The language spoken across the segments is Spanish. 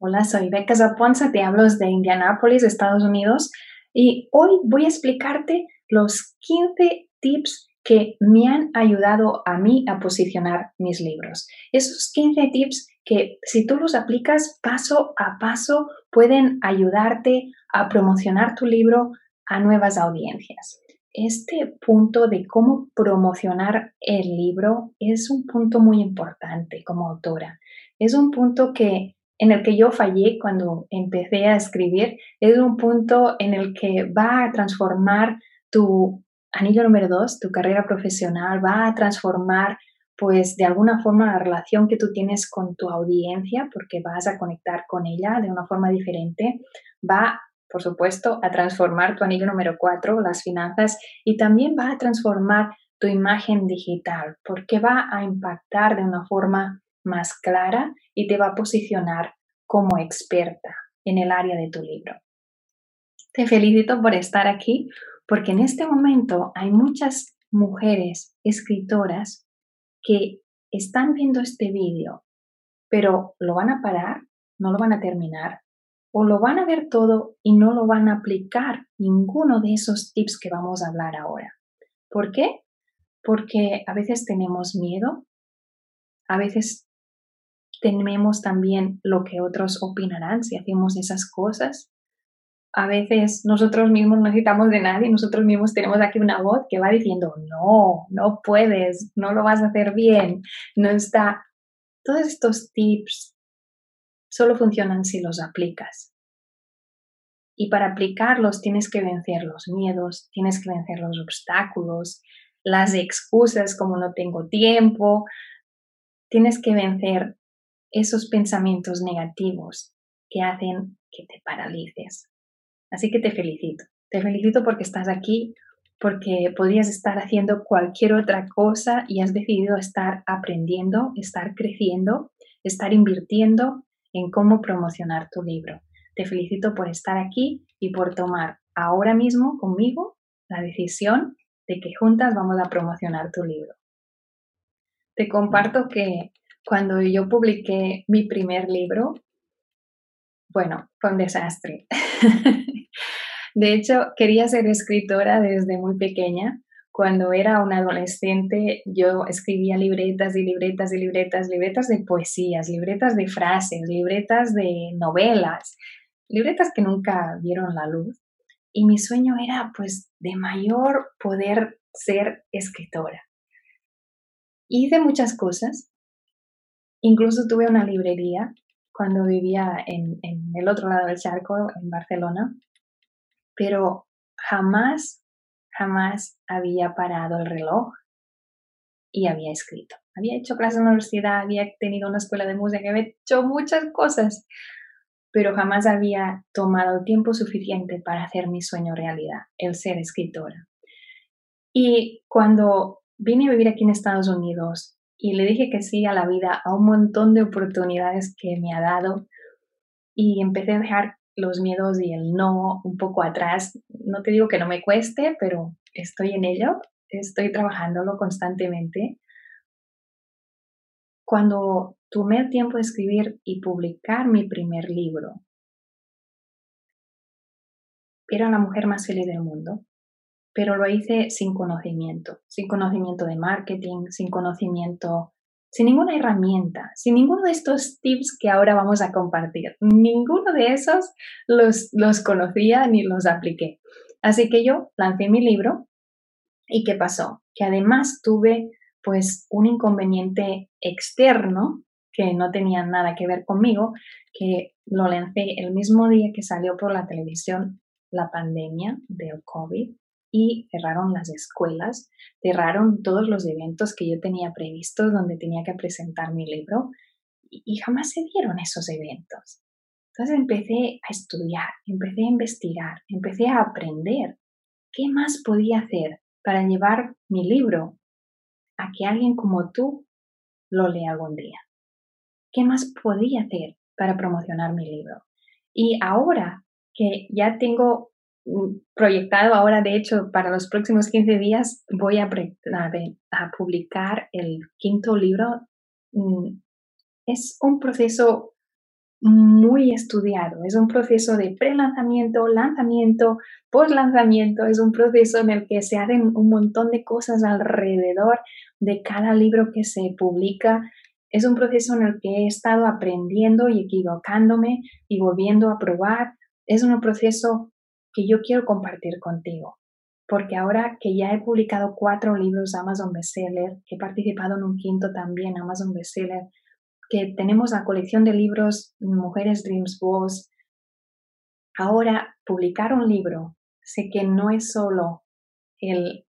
Hola, soy Becca Zaponza, te hablo de Indianápolis, Estados Unidos, y hoy voy a explicarte los 15 tips que me han ayudado a mí a posicionar mis libros. Esos 15 tips que si tú los aplicas paso a paso pueden ayudarte a promocionar tu libro a nuevas audiencias. Este punto de cómo promocionar el libro es un punto muy importante como autora. Es un punto que en el que yo fallé cuando empecé a escribir, es un punto en el que va a transformar tu anillo número dos, tu carrera profesional, va a transformar pues de alguna forma la relación que tú tienes con tu audiencia, porque vas a conectar con ella de una forma diferente, va, por supuesto, a transformar tu anillo número cuatro, las finanzas, y también va a transformar tu imagen digital, porque va a impactar de una forma más clara y te va a posicionar como experta en el área de tu libro. Te felicito por estar aquí porque en este momento hay muchas mujeres escritoras que están viendo este vídeo, pero lo van a parar, no lo van a terminar, o lo van a ver todo y no lo van a aplicar ninguno de esos tips que vamos a hablar ahora. ¿Por qué? Porque a veces tenemos miedo, a veces tememos también lo que otros opinarán si hacemos esas cosas. A veces nosotros mismos no necesitamos de nadie, nosotros mismos tenemos aquí una voz que va diciendo, no, no puedes, no lo vas a hacer bien, no está. Todos estos tips solo funcionan si los aplicas. Y para aplicarlos tienes que vencer los miedos, tienes que vencer los obstáculos, las excusas como no tengo tiempo, tienes que vencer esos pensamientos negativos que hacen que te paralices. Así que te felicito. Te felicito porque estás aquí, porque podrías estar haciendo cualquier otra cosa y has decidido estar aprendiendo, estar creciendo, estar invirtiendo en cómo promocionar tu libro. Te felicito por estar aquí y por tomar ahora mismo conmigo la decisión de que juntas vamos a promocionar tu libro. Te comparto que cuando yo publiqué mi primer libro, bueno, fue un desastre. de hecho, quería ser escritora desde muy pequeña. Cuando era una adolescente, yo escribía libretas y libretas y libretas, libretas de poesías, libretas de frases, libretas de novelas, libretas que nunca vieron la luz. Y mi sueño era, pues, de mayor poder ser escritora. Hice muchas cosas, Incluso tuve una librería cuando vivía en, el otro lado del charco, en Barcelona, pero jamás, jamás había parado el reloj y había escrito. Había hecho clases en la universidad, había tenido una escuela de música, había hecho muchas cosas, pero jamás había tomado tiempo suficiente para hacer mi sueño realidad, el ser escritora. Y cuando vine a vivir aquí en Estados Unidos, y le dije que sí a la vida, a un montón de oportunidades que me ha dado y empecé a dejar los miedos y el no un poco atrás. No te digo que no me cueste, pero estoy en ello, estoy trabajándolo constantemente. Cuando tomé el tiempo de escribir y publicar mi primer libro, era la mujer más feliz del mundo pero lo hice sin conocimiento, sin conocimiento de marketing, sin conocimiento, sin ninguna herramienta, sin ninguno de estos tips que ahora vamos a compartir. Ninguno de esos los, los conocía ni los apliqué. Así que yo lancé mi libro y ¿qué pasó? Que además tuve pues un inconveniente externo que no tenía nada que ver conmigo, que lo lancé el mismo día que salió por la televisión la pandemia del COVID y cerraron las escuelas, cerraron todos los eventos que yo tenía previstos donde tenía que presentar mi libro y, jamás se dieron esos eventos. Entonces empecé a estudiar, empecé a investigar, empecé a aprender qué más podía hacer para llevar mi libro a que alguien como tú lo lea algún día. ¿Qué más podía hacer para promocionar mi libro? Y ahora que ya tengo proyectado ahora, de hecho, para los próximos 15 días voy a, publicar el quinto libro. Mm, es un proceso muy estudiado. Es un proceso de pre-lanzamiento, lanzamiento, post-lanzamiento. Es un proceso en el que se hacen un montón de cosas alrededor de cada libro que se publica. Es un proceso en el que he estado aprendiendo y equivocándome y volviendo a probar. Es un proceso que yo quiero compartir contigo. Porque ahora que ya he publicado cuatro libros Amazon Bestseller, que he participado en un quinto también Amazon Bestseller, que tenemos la colección de libros Mujeres Dreams Boss. Ahora, publicar un libro, sé que no es solo el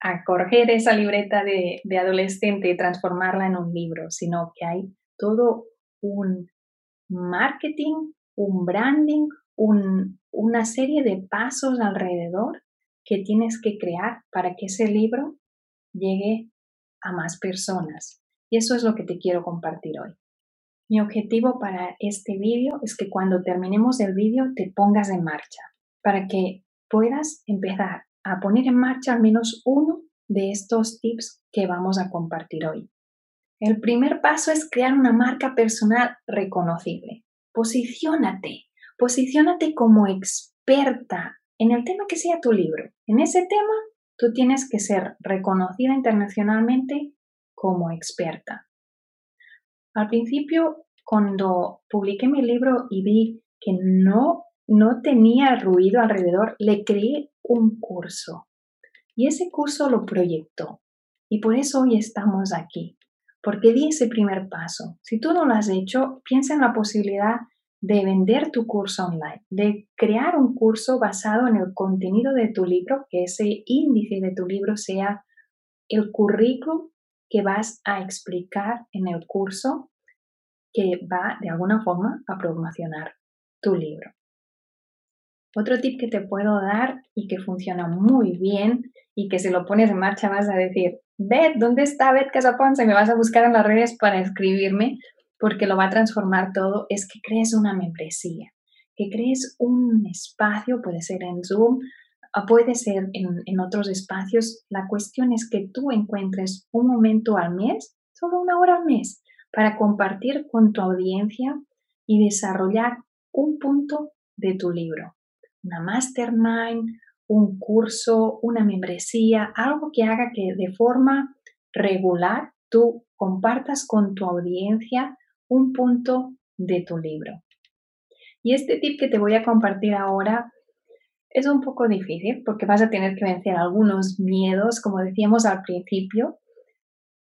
acoger esa libreta de, de adolescente y transformarla en un libro, sino que hay todo un marketing, un branding, un, una serie de pasos alrededor que tienes que crear para que ese libro llegue a más personas. Y eso es lo que te quiero compartir hoy. Mi objetivo para este vídeo es que cuando terminemos el vídeo te pongas en marcha para que puedas empezar a poner en marcha al menos uno de estos tips que vamos a compartir hoy. El primer paso es crear una marca personal reconocible. Posiciónate, posiciónate como experta en el tema que sea tu libro. En ese tema, tú tienes que ser reconocida internacionalmente como experta. Al principio, cuando publiqué mi libro y vi que no, no tenía ruido alrededor, le creé un curso. Y ese curso lo proyectó. Y por eso hoy estamos aquí, porque di ese primer paso. Si tú no lo has hecho, piensa en la posibilidad de vender tu curso online, de crear un curso basado en el contenido de tu libro, que ese índice de tu libro sea el currículum que vas a explicar en el curso que va de alguna forma a promocionar tu libro. Otro tip que te puedo dar y que funciona muy bien y que si lo pones en marcha vas a decir, Beth, ¿dónde está Beth Casaponce? Me vas a buscar en las redes para escribirme porque lo va a transformar todo, es que crees una membresía, que crees un espacio, puede ser en Zoom, puede ser en, otros espacios. La cuestión es que tú encuentres un momento al mes, solo una hora al mes, para compartir con tu audiencia y desarrollar un punto de tu libro. Una mastermind, un curso, una membresía, algo que haga que de forma regular tú compartas con tu audiencia un punto de tu libro. Y este tip que te voy a compartir ahora es un poco difícil porque vas a tener que vencer algunos miedos, como decíamos al principio.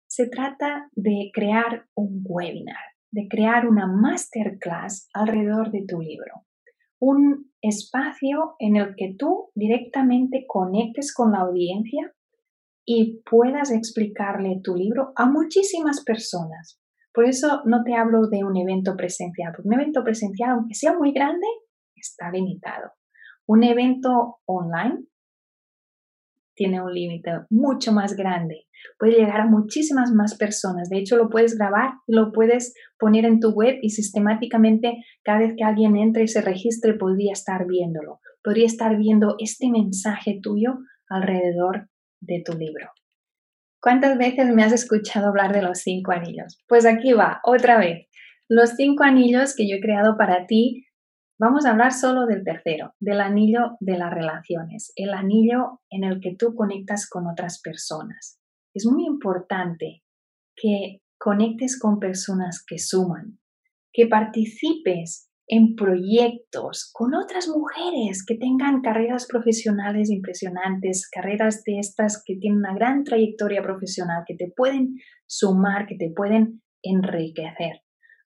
Se trata de crear un webinar, de crear una masterclass alrededor de tu libro. Un espacio en el que tú directamente conectes con la audiencia y puedas explicarle tu libro a muchísimas personas. Por eso no te hablo de un evento presencial, porque un evento presencial, aunque sea muy grande, está limitado. Un evento online tiene un límite mucho más grande. Puede llegar a muchísimas más personas. De hecho, lo puedes grabar, lo puedes poner en tu web y sistemáticamente cada vez que alguien entre y se registre podría estar viéndolo. Podría estar viendo este mensaje tuyo alrededor de tu libro. ¿Cuántas veces me has escuchado hablar de los cinco anillos? Pues aquí va, otra vez. Los cinco anillos que yo he creado para ti Vamos a hablar solo del tercero, del anillo de las relaciones, el anillo en el que tú conectas con otras personas. Es muy importante que conectes con personas que suman, que participes en proyectos con otras mujeres que tengan carreras profesionales impresionantes, carreras de estas que tienen una gran trayectoria profesional, que te pueden sumar, que te pueden enriquecer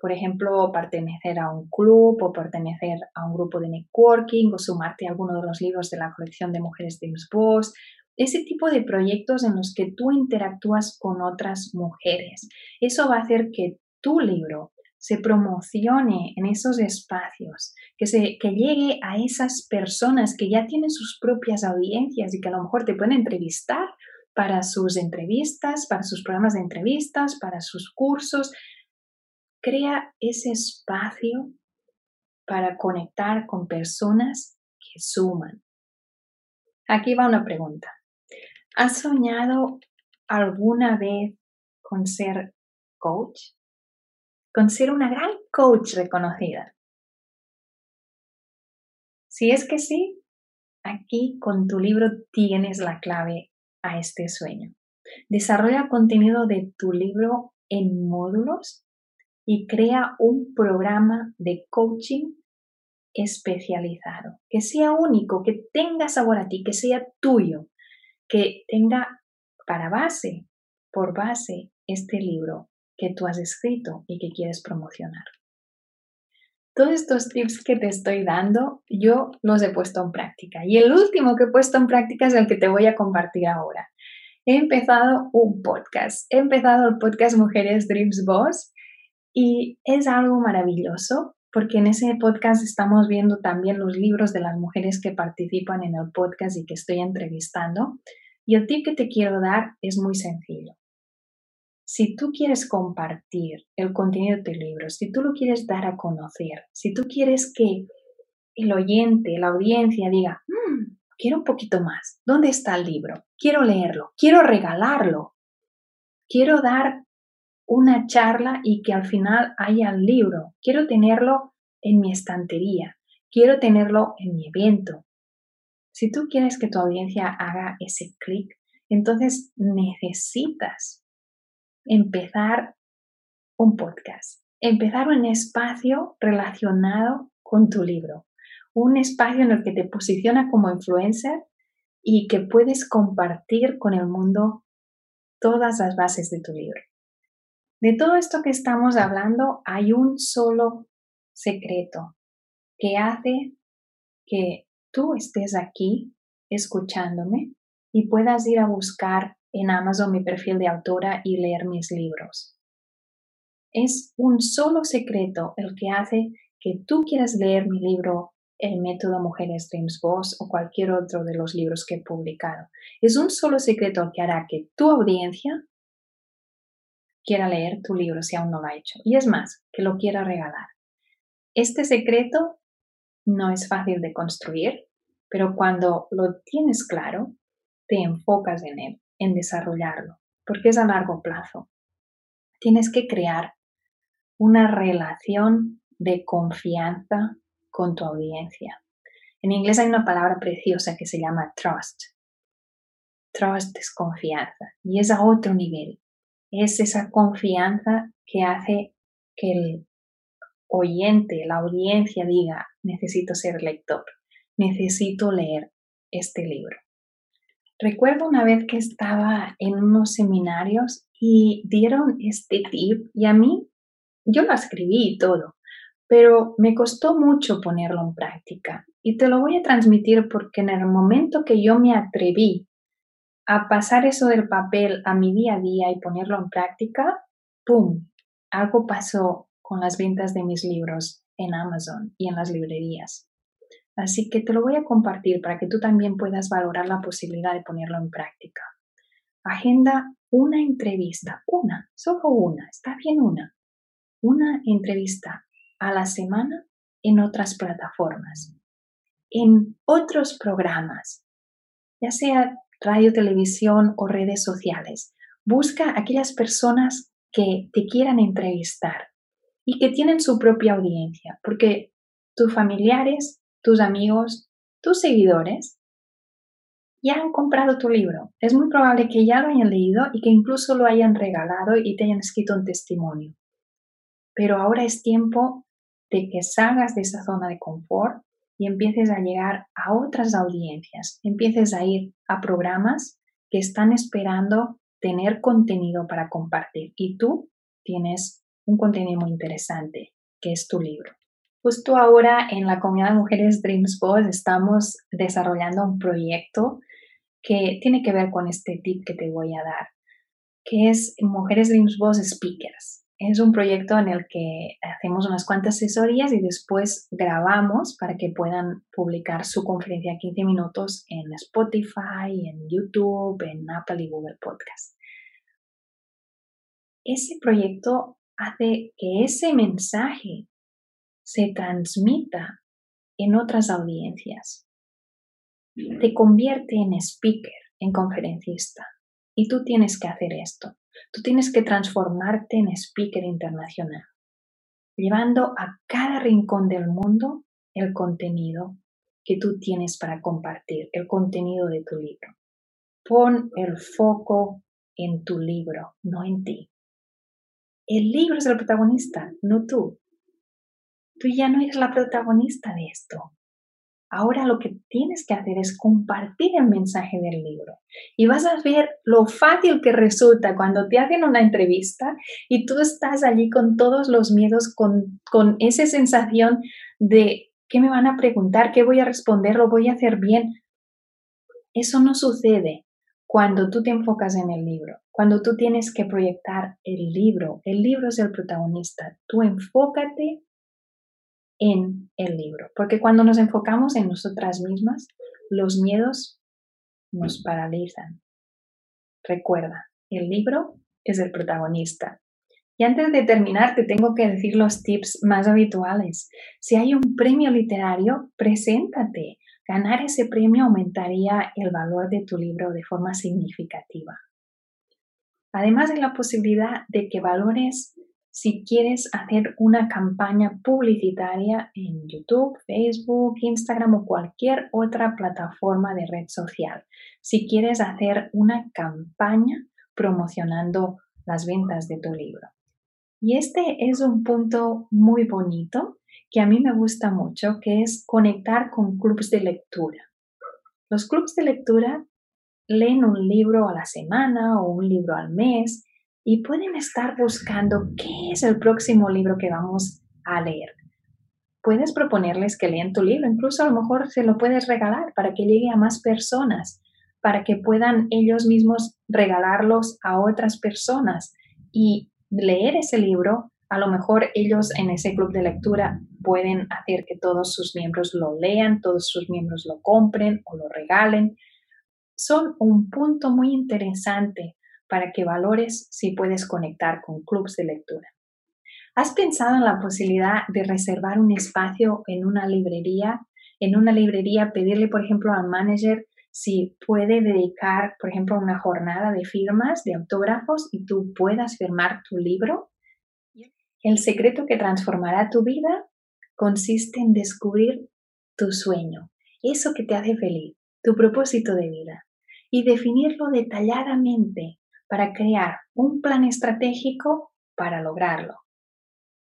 por ejemplo, pertenecer a un club o pertenecer a un grupo de networking o sumarte a alguno de los libros de la colección de Mujeres de Boss, ese tipo de proyectos en los que tú interactúas con otras mujeres. Eso va a hacer que tu libro se promocione en esos espacios, que, se, que llegue a esas personas que ya tienen sus propias audiencias y que a lo mejor te pueden entrevistar para sus entrevistas, para sus programas de entrevistas, para sus cursos, Crea ese espacio para conectar con personas que suman. Aquí va una pregunta. ¿Has soñado alguna vez con ser coach? Con ser una gran coach reconocida? Si es que sí, aquí con tu libro tienes la clave a este sueño. Desarrolla contenido de tu libro en módulos y crea un programa de coaching especializado, que sea único, que tenga sabor a ti, que sea tuyo, que tenga para base, por base, este libro que tú has escrito y que quieres promocionar. Todos estos tips que te estoy dando, yo los he puesto en práctica. Y el último que he puesto en práctica es el que te voy a compartir ahora. He empezado un podcast. He empezado el podcast Mujeres Dreams Boss y es algo maravilloso porque en ese podcast estamos viendo también los libros de las mujeres que participan en el podcast y que estoy entrevistando. Y el tip que te quiero dar es muy sencillo. Si tú quieres compartir el contenido de tu libro, si tú lo quieres dar a conocer, si tú quieres que el oyente, la audiencia diga, mm, quiero un poquito más, ¿dónde está el libro? Quiero leerlo, quiero regalarlo, quiero dar una charla y que al final haya el libro. Quiero tenerlo en mi estantería, quiero tenerlo en mi evento. Si tú quieres que tu audiencia haga ese clic, entonces necesitas empezar un podcast, empezar un espacio relacionado con tu libro, un espacio en el que te posiciona como influencer y que puedes compartir con el mundo todas las bases de tu libro. De todo esto que estamos hablando, hay un solo secreto que hace que tú estés aquí escuchándome y puedas ir a buscar en Amazon mi perfil de autora y leer mis libros. Es un solo secreto el que hace que tú quieras leer mi libro El método Mujeres Dreams Boss o cualquier otro de los libros que he publicado. Es un solo secreto que hará que tu audiencia quiera leer tu libro si aún no lo ha hecho. Y es más, que lo quiera regalar. Este secreto no es fácil de construir, pero cuando lo tienes claro, te enfocas en él, en desarrollarlo, porque es a largo plazo. Tienes que crear una relación de confianza con tu audiencia. En inglés hay una palabra preciosa que se llama trust. Trust es confianza y es a otro nivel es esa confianza que hace que el oyente, la audiencia diga, necesito ser lector, necesito leer este libro. Recuerdo una vez que estaba en unos seminarios y dieron este tip y a mí, yo lo escribí y todo, pero me costó mucho ponerlo en práctica. Y te lo voy a transmitir porque en el momento que yo me atreví a pasar eso del papel a mi día a día y ponerlo en práctica, ¡pum! Algo pasó con las ventas de mis libros en Amazon y en las librerías. Así que te lo voy a compartir para que tú también puedas valorar la posibilidad de ponerlo en práctica. Agenda una entrevista, una, solo una, está bien una, una entrevista a la semana en otras plataformas, en otros programas, ya sea radio, televisión o redes sociales. Busca aquellas personas que te quieran entrevistar y que tienen su propia audiencia, porque tus familiares, tus amigos, tus seguidores ya han comprado tu libro. Es muy probable que ya lo hayan leído y que incluso lo hayan regalado y te hayan escrito un testimonio. Pero ahora es tiempo de que salgas de esa zona de confort y empieces a llegar a otras audiencias, empieces a ir a programas que están esperando tener contenido para compartir y tú tienes un contenido muy interesante que es tu libro. Justo ahora en la comunidad de Mujeres Dreams Boss estamos desarrollando un proyecto que tiene que ver con este tip que te voy a dar, que es Mujeres Dreams Boss Speakers. Es un proyecto en el que hacemos unas cuantas asesorías y después grabamos para que puedan publicar su conferencia 15 minutos en Spotify, en YouTube, en Apple y Google Podcast. Ese proyecto hace que ese mensaje se transmita en otras audiencias. Te convierte en speaker, en conferencista. Y tú tienes que hacer esto. Tú tienes que transformarte en speaker internacional. llevando a cada rincón del mundo el contenido que tú tienes para compartir, el contenido de tu libro. Pon el foco en tu libro, no en ti. El libro es el protagonista, no tú. Tú ya no eres la protagonista de esto. Ahora lo que tienes que hacer es compartir el mensaje del libro. Y vas a ver lo fácil que resulta cuando te hacen una entrevista y tú estás allí con todos los miedos, con, con esa sensación de qué me van a preguntar, qué voy a responder, lo voy a hacer bien. Eso no sucede cuando tú te enfocas en el libro, cuando tú tienes que proyectar el libro. El libro es el protagonista. Tú enfócate en el libro. Porque cuando nos enfocamos en nosotras mismas, los miedos nos paralizan. Recuerda, el libro es el protagonista. Y antes de terminar, te tengo que decir los tips más habituales. Si hay un premio literario, preséntate. Ganar ese premio aumentaría el valor de tu libro de forma significativa. Además de la posibilidad de que valores si quieres hacer una campaña publicitaria en YouTube, Facebook, Instagram o cualquier otra plataforma de red social. Si quieres hacer una campaña promocionando las ventas de tu libro. Y este es un punto muy bonito que a mí me gusta mucho, que es conectar con clubs de lectura. Los clubs de lectura leen un libro a la semana o un libro al mes y pueden estar buscando qué es el próximo libro que vamos a leer. Puedes proponerles que lean tu libro, incluso a lo mejor se lo puedes regalar para que llegue a más personas, para que puedan ellos mismos regalarlos a otras personas y leer ese libro. A lo mejor ellos en ese club de lectura pueden hacer que todos sus miembros lo lean, todos sus miembros lo compren o lo regalen. Son un punto muy interesante para que valores si puedes conectar con clubs de lectura. ¿Has pensado en la posibilidad de reservar un espacio en una librería? En una librería pedirle, por ejemplo, al manager si puede dedicar, por ejemplo, una jornada de firmas, de autógrafos y tú puedas firmar tu libro. El secreto que transformará tu vida consiste en descubrir tu sueño, eso que te hace feliz, tu propósito de vida, y definirlo detalladamente para crear un plan estratégico para lograrlo.